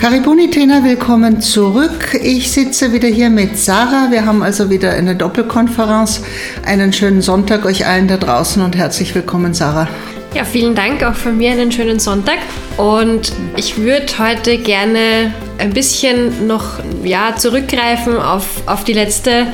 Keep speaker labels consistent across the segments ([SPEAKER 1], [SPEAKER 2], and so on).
[SPEAKER 1] Karibuni Tena, willkommen zurück. Ich sitze wieder hier mit Sarah. Wir haben also wieder eine Doppelkonferenz. Einen schönen Sonntag euch allen da draußen und herzlich willkommen, Sarah.
[SPEAKER 2] Ja, vielen Dank auch von mir einen schönen Sonntag. Und ich würde heute gerne ein bisschen noch ja, zurückgreifen auf, auf die letzte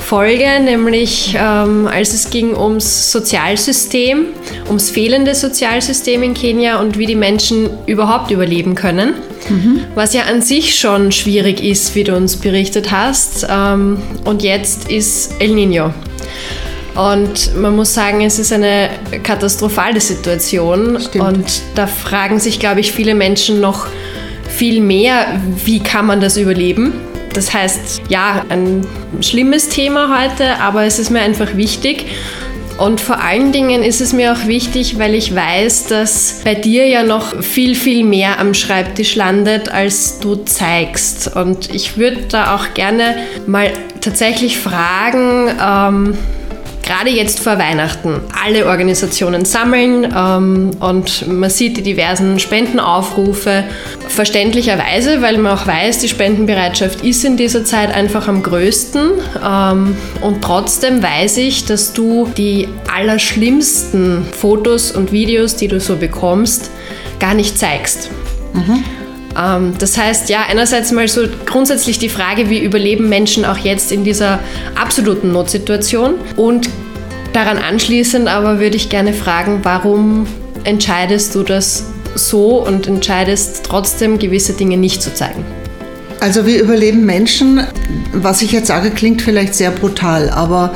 [SPEAKER 2] Folge, nämlich ähm, als es ging ums Sozialsystem, ums fehlende Sozialsystem in Kenia und wie die Menschen überhaupt überleben können. Mhm. Was ja an sich schon schwierig ist, wie du uns berichtet hast. Ähm, und jetzt ist El Nino. Und man muss sagen, es ist eine katastrophale Situation. Stimmt. Und da fragen sich, glaube ich, viele Menschen noch viel mehr, wie kann man das überleben? Das heißt, ja, ein schlimmes Thema heute, aber es ist mir einfach wichtig. Und vor allen Dingen ist es mir auch wichtig, weil ich weiß, dass bei dir ja noch viel, viel mehr am Schreibtisch landet, als du zeigst. Und ich würde da auch gerne mal tatsächlich fragen, ähm, gerade jetzt vor Weihnachten alle Organisationen sammeln ähm, und man sieht die diversen Spendenaufrufe. Verständlicherweise, weil man auch weiß, die Spendenbereitschaft ist in dieser Zeit einfach am größten. Ähm, und trotzdem weiß ich, dass du die allerschlimmsten Fotos und Videos, die du so bekommst, gar nicht zeigst. Mhm. Ähm, das heißt, ja, einerseits mal so grundsätzlich die Frage, wie überleben Menschen auch jetzt in dieser absoluten Notsituation und daran anschließend aber würde ich gerne fragen, warum entscheidest du das so und entscheidest trotzdem gewisse Dinge nicht zu zeigen?
[SPEAKER 1] Also wir überleben Menschen, was ich jetzt sage, klingt vielleicht sehr brutal, aber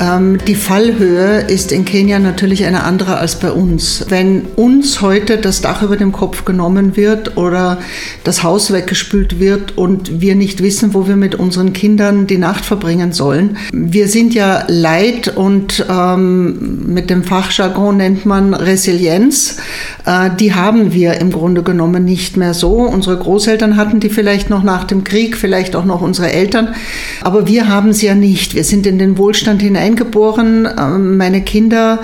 [SPEAKER 1] die Fallhöhe ist in Kenia natürlich eine andere als bei uns. Wenn uns heute das Dach über dem Kopf genommen wird oder das Haus weggespült wird und wir nicht wissen, wo wir mit unseren Kindern die Nacht verbringen sollen. Wir sind ja Leid und ähm, mit dem Fachjargon nennt man Resilienz. Äh, die haben wir im Grunde genommen nicht mehr so. Unsere Großeltern hatten die vielleicht noch nach dem Krieg, vielleicht auch noch unsere Eltern, aber wir haben sie ja nicht. Wir sind in den Wohlstand hinein eingeboren. Ähm, meine Kinder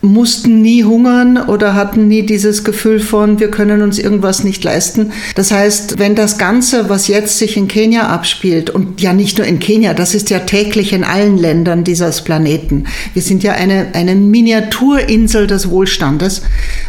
[SPEAKER 1] mussten nie hungern oder hatten nie dieses Gefühl von, wir können uns irgendwas nicht leisten. Das heißt, wenn das Ganze, was jetzt sich in Kenia abspielt, und ja nicht nur in Kenia, das ist ja täglich in allen Ländern dieses Planeten. Wir sind ja eine, eine Miniaturinsel des Wohlstandes.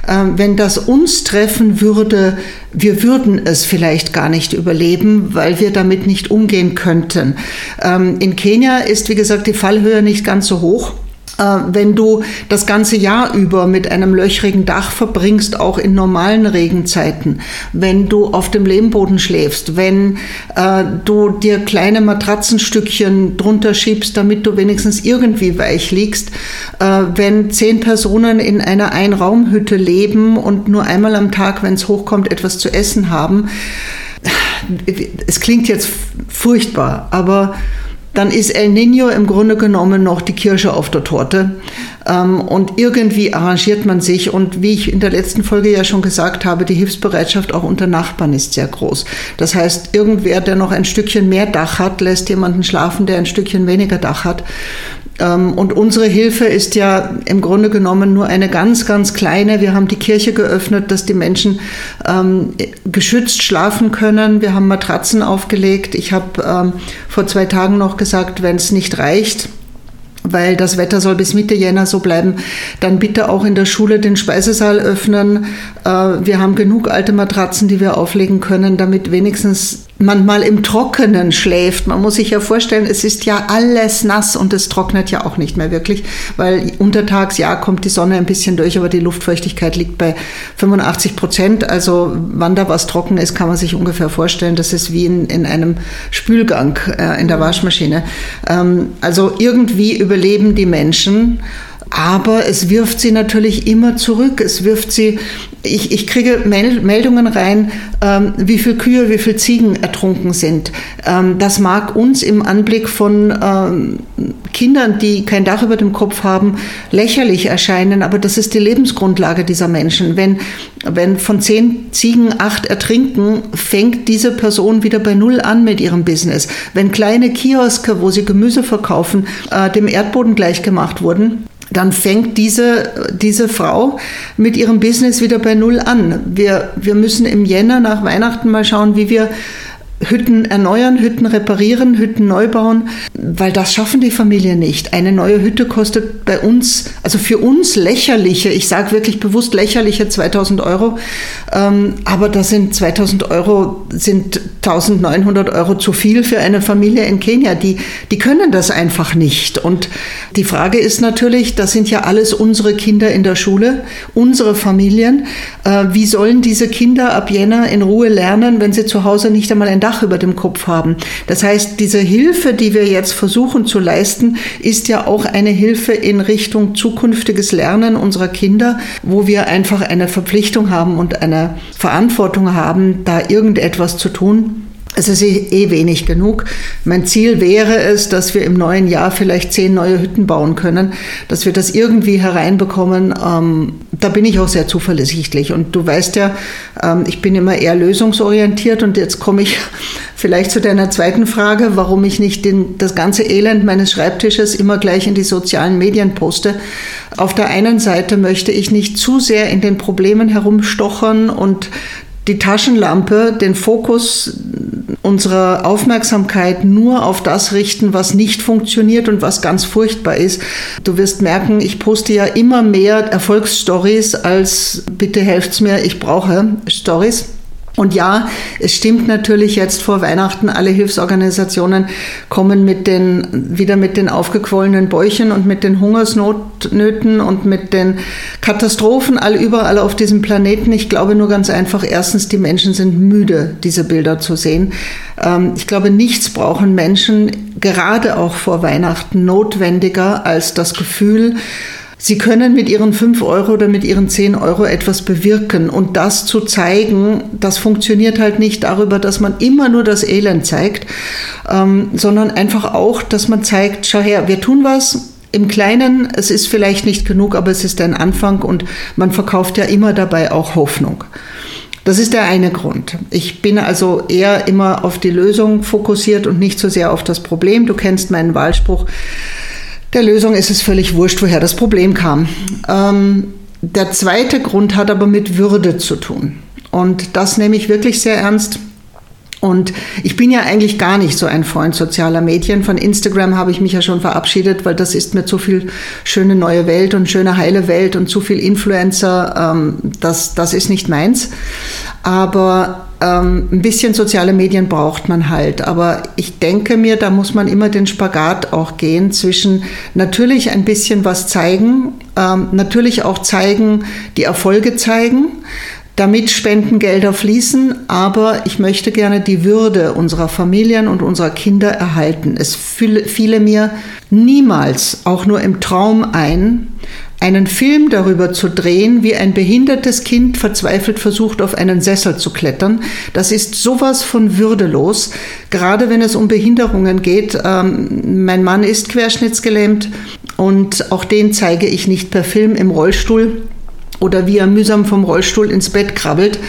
[SPEAKER 1] Ähm, wenn das uns treffen würde, wir würden es vielleicht gar nicht überleben, weil wir damit nicht umgehen könnten. Ähm, in Kenia ist, wie gesagt, die Fallhöhe nicht ganz so hoch. Äh, wenn du das ganze Jahr über mit einem löchrigen Dach verbringst, auch in normalen Regenzeiten, wenn du auf dem Lehmboden schläfst, wenn äh, du dir kleine Matratzenstückchen drunter schiebst, damit du wenigstens irgendwie weich liegst, äh, wenn zehn Personen in einer Einraumhütte leben und nur einmal am Tag, wenn es hochkommt, etwas zu essen haben, es klingt jetzt furchtbar, aber dann ist El Nino im Grunde genommen noch die Kirsche auf der Torte. Ähm, und irgendwie arrangiert man sich. Und wie ich in der letzten Folge ja schon gesagt habe, die Hilfsbereitschaft auch unter Nachbarn ist sehr groß. Das heißt, irgendwer, der noch ein Stückchen mehr Dach hat, lässt jemanden schlafen, der ein Stückchen weniger Dach hat. Ähm, und unsere Hilfe ist ja im Grunde genommen nur eine ganz, ganz kleine. Wir haben die Kirche geöffnet, dass die Menschen ähm, geschützt schlafen können. Wir haben Matratzen aufgelegt. Ich habe ähm, vor zwei Tagen noch gesagt, wenn es nicht reicht, weil das Wetter soll bis Mitte Jänner so bleiben, dann bitte auch in der Schule den Speisesaal öffnen. Äh, wir haben genug alte Matratzen, die wir auflegen können, damit wenigstens man mal im Trockenen schläft. Man muss sich ja vorstellen, es ist ja alles nass und es trocknet ja auch nicht mehr wirklich, weil untertags, ja, kommt die Sonne ein bisschen durch, aber die Luftfeuchtigkeit liegt bei 85 Prozent. Also wann da was trocken ist, kann man sich ungefähr vorstellen, das ist wie in, in einem Spülgang äh, in der Waschmaschine. Ähm, also irgendwie überleben die Menschen aber es wirft sie natürlich immer zurück. Es wirft sie, ich, ich kriege Meldungen rein, ähm, wie viele Kühe, wie viele Ziegen ertrunken sind. Ähm, das mag uns im Anblick von ähm, Kindern, die kein Dach über dem Kopf haben, lächerlich erscheinen, aber das ist die Lebensgrundlage dieser Menschen. Wenn, wenn von zehn Ziegen acht ertrinken, fängt diese Person wieder bei Null an mit ihrem Business. Wenn kleine Kioske, wo sie Gemüse verkaufen, äh, dem Erdboden gleichgemacht wurden, dann fängt diese, diese Frau mit ihrem Business wieder bei Null an. Wir, wir müssen im Jänner nach Weihnachten mal schauen, wie wir Hütten erneuern, Hütten reparieren, Hütten neu bauen, weil das schaffen die Familien nicht. Eine neue Hütte kostet bei uns, also für uns lächerliche, ich sage wirklich bewusst lächerliche 2000 Euro, ähm, aber da sind 2000 Euro, sind 1900 Euro zu viel für eine Familie in Kenia. Die, die können das einfach nicht. Und die Frage ist natürlich, das sind ja alles unsere Kinder in der Schule, unsere Familien. Äh, wie sollen diese Kinder ab Jänner in Ruhe lernen, wenn sie zu Hause nicht einmal ein Dach über dem Kopf haben. Das heißt, diese Hilfe, die wir jetzt versuchen zu leisten, ist ja auch eine Hilfe in Richtung zukünftiges Lernen unserer Kinder, wo wir einfach eine Verpflichtung haben und eine Verantwortung haben, da irgendetwas zu tun. Es ist eh wenig genug. Mein Ziel wäre es, dass wir im neuen Jahr vielleicht zehn neue Hütten bauen können, dass wir das irgendwie hereinbekommen. Ähm, da bin ich auch sehr zuversichtlich. Und du weißt ja, ähm, ich bin immer eher lösungsorientiert. Und jetzt komme ich vielleicht zu deiner zweiten Frage, warum ich nicht den, das ganze Elend meines Schreibtisches immer gleich in die sozialen Medien poste. Auf der einen Seite möchte ich nicht zu sehr in den Problemen herumstochern und die Taschenlampe, den Fokus unserer Aufmerksamkeit nur auf das richten, was nicht funktioniert und was ganz furchtbar ist. Du wirst merken, ich poste ja immer mehr Erfolgsstories als bitte helft's mir, ich brauche Stories. Und ja, es stimmt natürlich jetzt vor Weihnachten, alle Hilfsorganisationen kommen mit den, wieder mit den aufgequollenen Bäuchen und mit den Hungersnöten und mit den Katastrophen all überall auf diesem Planeten. Ich glaube nur ganz einfach, erstens, die Menschen sind müde, diese Bilder zu sehen. Ähm, ich glaube, nichts brauchen Menschen, gerade auch vor Weihnachten, notwendiger als das Gefühl, Sie können mit Ihren 5 Euro oder mit Ihren 10 Euro etwas bewirken. Und das zu zeigen, das funktioniert halt nicht darüber, dass man immer nur das Elend zeigt, ähm, sondern einfach auch, dass man zeigt, schau her, wir tun was, im Kleinen, es ist vielleicht nicht genug, aber es ist ein Anfang und man verkauft ja immer dabei auch Hoffnung. Das ist der eine Grund. Ich bin also eher immer auf die Lösung fokussiert und nicht so sehr auf das Problem. Du kennst meinen Wahlspruch. Der Lösung ist es völlig wurscht, woher das Problem kam. Ähm, der zweite Grund hat aber mit Würde zu tun. Und das nehme ich wirklich sehr ernst. Und ich bin ja eigentlich gar nicht so ein Freund sozialer Medien. Von Instagram habe ich mich ja schon verabschiedet, weil das ist mir zu viel schöne neue Welt und schöne heile Welt und zu viel Influencer. Ähm, das, das ist nicht meins. Aber ähm, ein bisschen soziale Medien braucht man halt. Aber ich denke mir, da muss man immer den Spagat auch gehen zwischen natürlich ein bisschen was zeigen, ähm, natürlich auch zeigen, die Erfolge zeigen damit Spendengelder fließen, aber ich möchte gerne die Würde unserer Familien und unserer Kinder erhalten. Es fiele mir niemals, auch nur im Traum ein, einen Film darüber zu drehen, wie ein behindertes Kind verzweifelt versucht, auf einen Sessel zu klettern. Das ist sowas von würdelos, gerade wenn es um Behinderungen geht. Ähm, mein Mann ist querschnittsgelähmt und auch den zeige ich nicht per Film im Rollstuhl oder wie er mühsam vom Rollstuhl ins Bett krabbelt.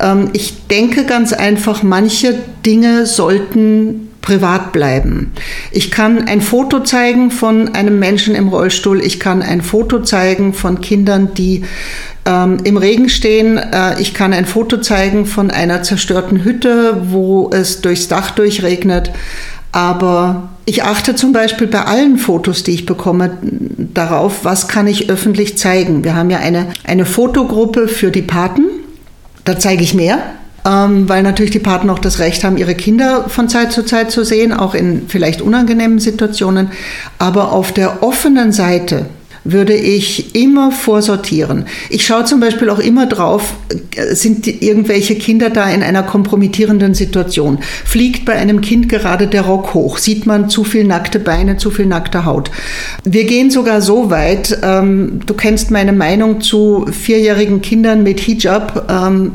[SPEAKER 1] Ähm, ich denke ganz einfach, manche Dinge sollten privat bleiben. Ich kann ein Foto zeigen von einem Menschen im Rollstuhl, ich kann ein Foto zeigen von Kindern, die ähm, im Regen stehen, äh, ich kann ein Foto zeigen von einer zerstörten Hütte, wo es durchs Dach durchregnet. Aber ich achte zum Beispiel bei allen Fotos, die ich bekomme, darauf, was kann ich öffentlich zeigen. Wir haben ja eine, eine Fotogruppe für die Paten. Da zeige ich mehr, ähm, weil natürlich die Paten auch das Recht haben, ihre Kinder von Zeit zu Zeit zu sehen, auch in vielleicht unangenehmen Situationen. Aber auf der offenen Seite würde ich immer vorsortieren. Ich schaue zum Beispiel auch immer drauf, sind irgendwelche Kinder da in einer kompromittierenden Situation? Fliegt bei einem Kind gerade der Rock hoch? Sieht man zu viel nackte Beine, zu viel nackte Haut? Wir gehen sogar so weit, ähm, du kennst meine Meinung zu vierjährigen Kindern mit Hijab, ähm,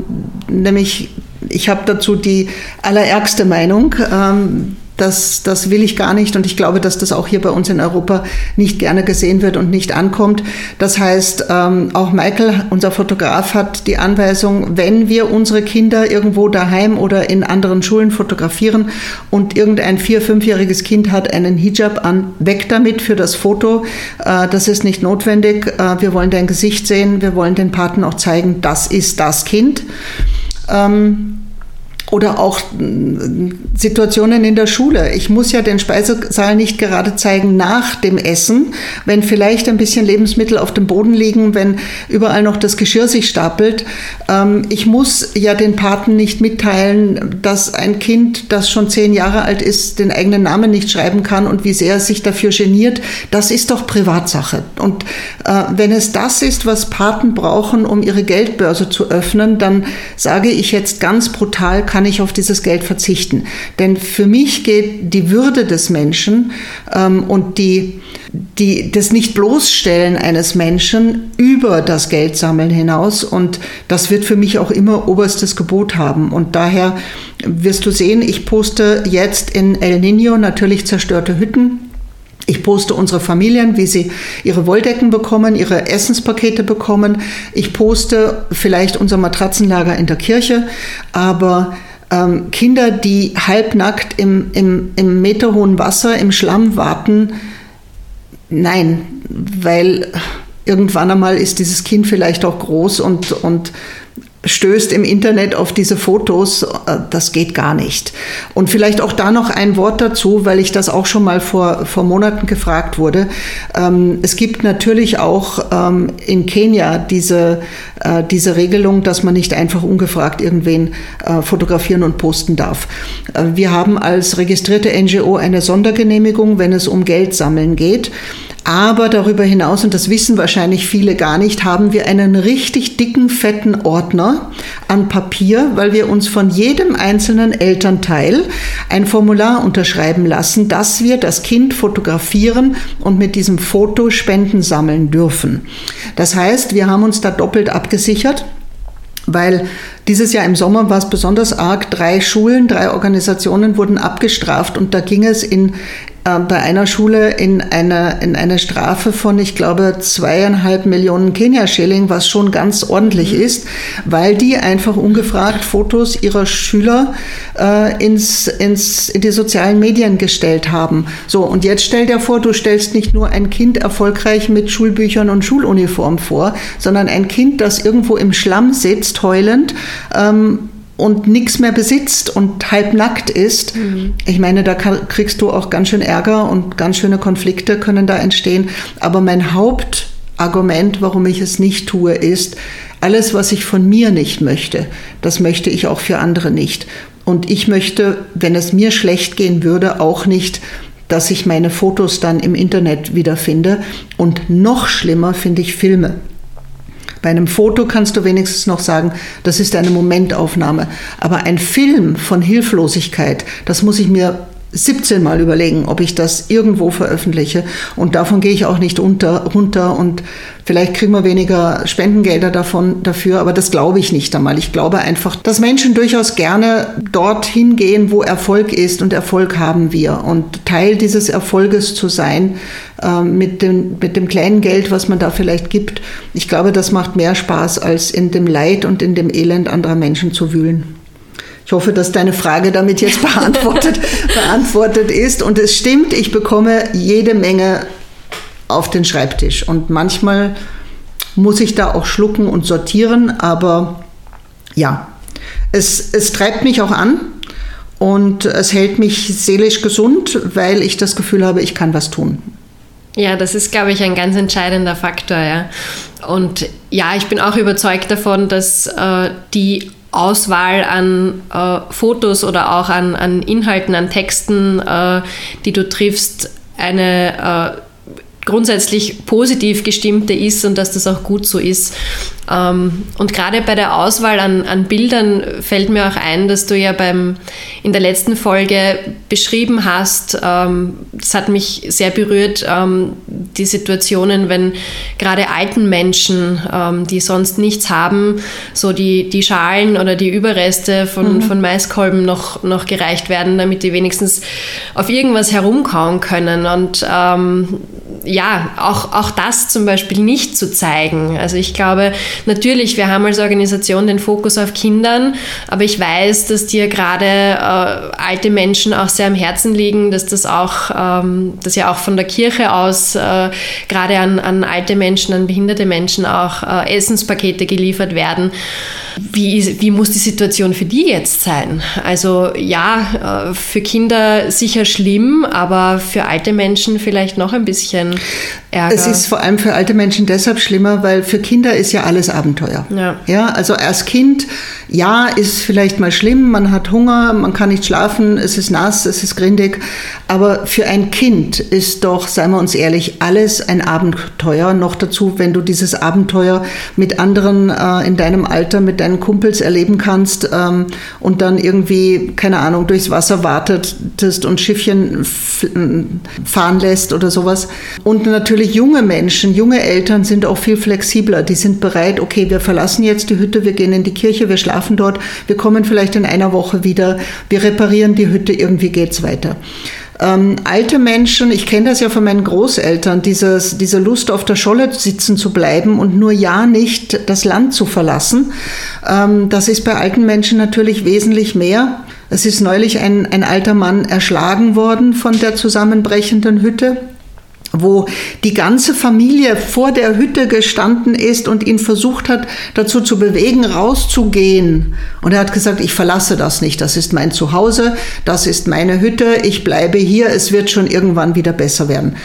[SPEAKER 1] nämlich ich habe dazu die allerärgste Meinung. Ähm, das, das will ich gar nicht und ich glaube, dass das auch hier bei uns in Europa nicht gerne gesehen wird und nicht ankommt. Das heißt, ähm, auch Michael, unser Fotograf, hat die Anweisung, wenn wir unsere Kinder irgendwo daheim oder in anderen Schulen fotografieren und irgendein vier-, fünfjähriges Kind hat einen Hijab an, weg damit für das Foto. Äh, das ist nicht notwendig. Äh, wir wollen dein Gesicht sehen, wir wollen den Paten auch zeigen, das ist das Kind. Ähm, oder auch äh, Situationen in der Schule. Ich muss ja den Speisesaal nicht gerade zeigen nach dem Essen, wenn vielleicht ein bisschen Lebensmittel auf dem Boden liegen, wenn überall noch das Geschirr sich stapelt. Ähm, ich muss ja den Paten nicht mitteilen, dass ein Kind, das schon zehn Jahre alt ist, den eigenen Namen nicht schreiben kann und wie sehr es sich dafür geniert. Das ist doch Privatsache. Und äh, wenn es das ist, was Paten brauchen, um ihre Geldbörse zu öffnen, dann sage ich jetzt ganz brutal, kann ich auf dieses Geld verzichten. Denn für mich geht die Würde des Menschen ähm, und die, die, das Nicht-Bloßstellen eines Menschen über das Geldsammeln hinaus. Und das wird für mich auch immer oberstes Gebot haben. Und daher wirst du sehen, ich poste jetzt in El Nino natürlich zerstörte Hütten. Ich poste unsere Familien, wie sie ihre Wolldecken bekommen, ihre Essenspakete bekommen. Ich poste vielleicht unser Matratzenlager in der Kirche, aber ähm, Kinder, die halbnackt im, im, im meterhohen Wasser, im Schlamm warten, nein, weil irgendwann einmal ist dieses Kind vielleicht auch groß und, und stößt im Internet auf diese Fotos, äh, das geht gar nicht. Und vielleicht auch da noch ein Wort dazu, weil ich das auch schon mal vor, vor Monaten gefragt wurde. Ähm, es gibt natürlich auch ähm, in Kenia diese, äh, diese Regelung, dass man nicht einfach ungefragt irgendwen äh, fotografieren und posten darf. Wir haben als registrierte NGO eine Sondergenehmigung, wenn es um Geld sammeln geht. Aber darüber hinaus, und das wissen wahrscheinlich viele gar nicht, haben wir einen richtig dicken, fetten Ordner an Papier, weil wir uns von jedem einzelnen Elternteil ein Formular unterschreiben lassen, dass wir das Kind fotografieren und mit diesem Foto Spenden sammeln dürfen. Das heißt, wir haben uns da doppelt abgesichert weil dieses Jahr im Sommer war es besonders arg. Drei Schulen, drei Organisationen wurden abgestraft und da ging es in bei einer Schule in eine, in eine Strafe von, ich glaube, zweieinhalb Millionen Kenia-Schilling, was schon ganz ordentlich mhm. ist, weil die einfach ungefragt Fotos ihrer Schüler äh, ins, ins, in die sozialen Medien gestellt haben. So, und jetzt stell dir vor, du stellst nicht nur ein Kind erfolgreich mit Schulbüchern und Schuluniform vor, sondern ein Kind, das irgendwo im Schlamm sitzt, heulend, ähm, und nichts mehr besitzt und halbnackt ist, mhm. ich meine, da kriegst du auch ganz schön Ärger und ganz schöne Konflikte können da entstehen. Aber mein Hauptargument, warum ich es nicht tue, ist, alles, was ich von mir nicht möchte, das möchte ich auch für andere nicht. Und ich möchte, wenn es mir schlecht gehen würde, auch nicht, dass ich meine Fotos dann im Internet wiederfinde. Und noch schlimmer finde ich Filme. Bei einem Foto kannst du wenigstens noch sagen, das ist eine Momentaufnahme. Aber ein Film von Hilflosigkeit, das muss ich mir 17 Mal überlegen, ob ich das irgendwo veröffentliche. Und davon gehe ich auch nicht unter, runter. Und vielleicht kriegen wir weniger Spendengelder davon, dafür, aber das glaube ich nicht einmal. Ich glaube einfach, dass Menschen durchaus gerne dorthin gehen, wo Erfolg ist. Und Erfolg haben wir. Und Teil dieses Erfolges zu sein, äh, mit, dem, mit dem kleinen Geld, was man da vielleicht gibt, ich glaube, das macht mehr Spaß, als in dem Leid und in dem Elend anderer Menschen zu wühlen. Ich hoffe, dass deine Frage damit jetzt beantwortet, beantwortet ist. Und es stimmt, ich bekomme jede Menge auf den Schreibtisch. Und manchmal muss ich da auch schlucken und sortieren. Aber ja, es, es treibt mich auch an. Und es hält mich seelisch gesund, weil ich das Gefühl habe, ich kann was tun.
[SPEAKER 2] Ja, das ist, glaube ich, ein ganz entscheidender Faktor. Ja. Und ja, ich bin auch überzeugt davon, dass äh, die Auswahl an äh, Fotos oder auch an, an Inhalten, an Texten, äh, die du triffst, eine äh, grundsätzlich positiv gestimmte ist und dass das auch gut so ist. Ähm, und gerade bei der Auswahl an, an Bildern fällt mir auch ein, dass du ja beim, in der letzten Folge beschrieben hast, ähm, das hat mich sehr berührt, ähm, die Situationen, wenn gerade alten Menschen, die sonst nichts haben, so die, die Schalen oder die Überreste von, mhm. von Maiskolben noch, noch gereicht werden, damit die wenigstens auf irgendwas herumkauen können. Und ähm, ja, auch, auch das zum Beispiel nicht zu zeigen. Also ich glaube, natürlich, wir haben als Organisation den Fokus auf Kindern, aber ich weiß, dass dir gerade äh, alte Menschen auch sehr am Herzen liegen, dass das auch, ähm, dass ja auch von der Kirche aus äh, gerade an, an alte Menschen, an behinderte Menschen auch äh, Essenspakete geliefert werden. Wie, wie muss die Situation für die jetzt sein? Also ja, äh, für Kinder sicher schlimm, aber für alte Menschen vielleicht noch ein bisschen Ärger.
[SPEAKER 1] Es ist vor allem für alte Menschen deshalb schlimmer, weil für Kinder ist ja alles Abenteuer. Ja. ja also als Kind, ja, ist vielleicht mal schlimm, man hat Hunger, man kann nicht schlafen, es ist nass, es ist grindig, aber für ein Kind ist doch, seien wir uns ehrlich, alles ein Abenteuer. Noch dazu, wenn du dieses Abenteuer mit anderen äh, in deinem Alter, mit deinen Kumpels erleben kannst ähm, und dann irgendwie, keine Ahnung, durchs Wasser wartetest und Schiffchen fahren lässt oder sowas. Und natürlich junge Menschen, junge Eltern sind auch viel flexibler. Die sind bereit, okay, wir verlassen jetzt die Hütte, wir gehen in die Kirche, wir schlafen dort, wir kommen vielleicht in einer Woche wieder, wir reparieren die Hütte, irgendwie geht's weiter. Ähm, alte Menschen, ich kenne das ja von meinen Großeltern, dieses, diese Lust auf der Scholle sitzen zu bleiben und nur ja nicht das Land zu verlassen, ähm, das ist bei alten Menschen natürlich wesentlich mehr. Es ist neulich ein, ein alter Mann erschlagen worden von der zusammenbrechenden Hütte wo die ganze Familie vor der Hütte gestanden ist und ihn versucht hat, dazu zu bewegen, rauszugehen. Und er hat gesagt, ich verlasse das nicht, das ist mein Zuhause, das ist meine Hütte, ich bleibe hier, es wird schon irgendwann wieder besser werden.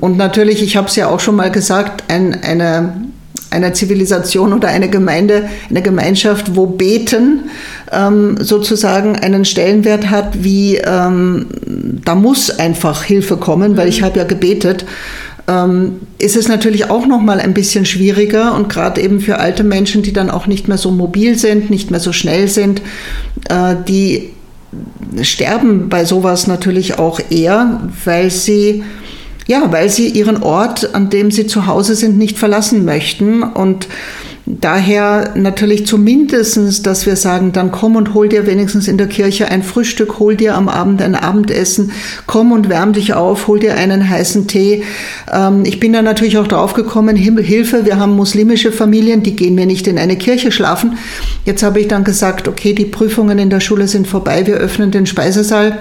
[SPEAKER 1] Und natürlich, ich habe es ja auch schon mal gesagt, ein, eine einer Zivilisation oder eine Gemeinde, eine Gemeinschaft, wo Beten ähm, sozusagen einen Stellenwert hat, wie ähm, da muss einfach Hilfe kommen, weil ich habe ja gebetet. Ähm, ist es natürlich auch noch mal ein bisschen schwieriger und gerade eben für alte Menschen, die dann auch nicht mehr so mobil sind, nicht mehr so schnell sind, äh, die sterben bei sowas natürlich auch eher, weil sie ja, weil sie ihren Ort, an dem sie zu Hause sind, nicht verlassen möchten. Und daher natürlich zumindestens, dass wir sagen, dann komm und hol dir wenigstens in der Kirche ein Frühstück, hol dir am Abend ein Abendessen, komm und wärm dich auf, hol dir einen heißen Tee. Ähm, ich bin da natürlich auch drauf gekommen, Hilfe, wir haben muslimische Familien, die gehen mir nicht in eine Kirche schlafen. Jetzt habe ich dann gesagt, okay, die Prüfungen in der Schule sind vorbei, wir öffnen den Speisesaal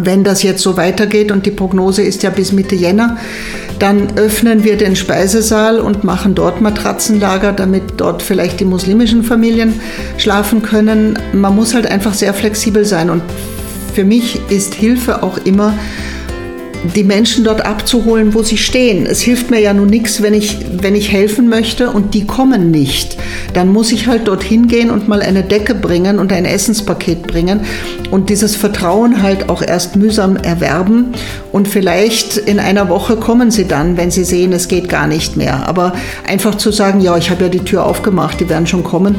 [SPEAKER 1] wenn das jetzt so weitergeht und die Prognose ist ja bis Mitte Jänner, dann öffnen wir den Speisesaal und machen dort Matratzenlager, damit dort vielleicht die muslimischen Familien schlafen können. Man muss halt einfach sehr flexibel sein und für mich ist Hilfe auch immer die Menschen dort abzuholen, wo sie stehen. Es hilft mir ja nun nichts, wenn ich, wenn ich helfen möchte und die kommen nicht. Dann muss ich halt dorthin gehen und mal eine Decke bringen und ein Essenspaket bringen und dieses Vertrauen halt auch erst mühsam erwerben. Und vielleicht in einer Woche kommen sie dann, wenn sie sehen, es geht gar nicht mehr. Aber einfach zu sagen, ja, ich habe ja die Tür aufgemacht, die werden schon kommen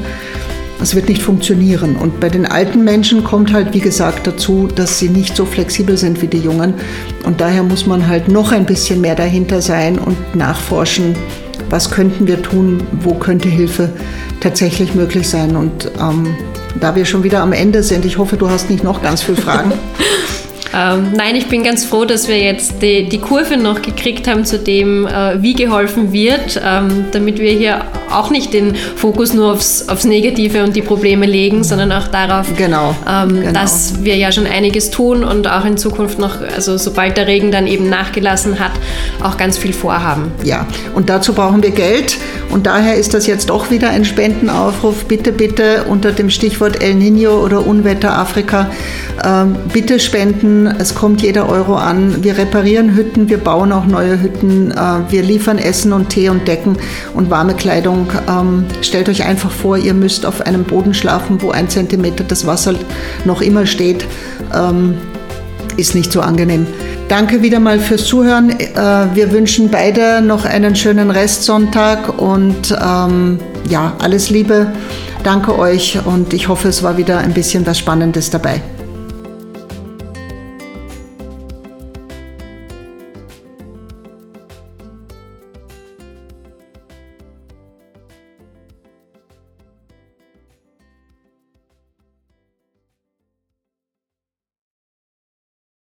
[SPEAKER 1] es wird nicht funktionieren. Und bei den alten Menschen kommt halt, wie gesagt, dazu, dass sie nicht so flexibel sind wie die Jungen. Und daher muss man halt noch ein bisschen mehr dahinter sein und nachforschen, was könnten wir tun, wo könnte Hilfe tatsächlich möglich sein. Und ähm, da wir schon wieder am Ende sind, ich hoffe, du hast nicht noch ganz viele Fragen.
[SPEAKER 2] Ähm, nein, ich bin ganz froh, dass wir jetzt die, die Kurve noch gekriegt haben zu dem, äh, wie geholfen wird, ähm, damit wir hier auch nicht den Fokus nur aufs, aufs Negative und die Probleme legen, sondern auch darauf,
[SPEAKER 1] genau,
[SPEAKER 2] ähm, genau. dass wir ja schon einiges tun und auch in Zukunft noch, also sobald der Regen dann eben nachgelassen hat, auch ganz viel vorhaben.
[SPEAKER 1] Ja, und dazu brauchen wir Geld und daher ist das jetzt auch wieder ein Spendenaufruf. Bitte, bitte unter dem Stichwort El Nino oder Unwetter Afrika, ähm, bitte spenden es kommt jeder Euro an. Wir reparieren Hütten, wir bauen auch neue Hütten, äh, wir liefern Essen und Tee und Decken und warme Kleidung. Ähm, stellt euch einfach vor, ihr müsst auf einem Boden schlafen, wo ein Zentimeter das Wasser noch immer steht. Ist nicht so angenehm. Danke wieder mal fürs Zuhören. Äh, wir wünschen beide noch einen schönen Restsonntag und ähm, ja, alles Liebe. Danke euch und ich hoffe, es war wieder ein bisschen was Spannendes dabei.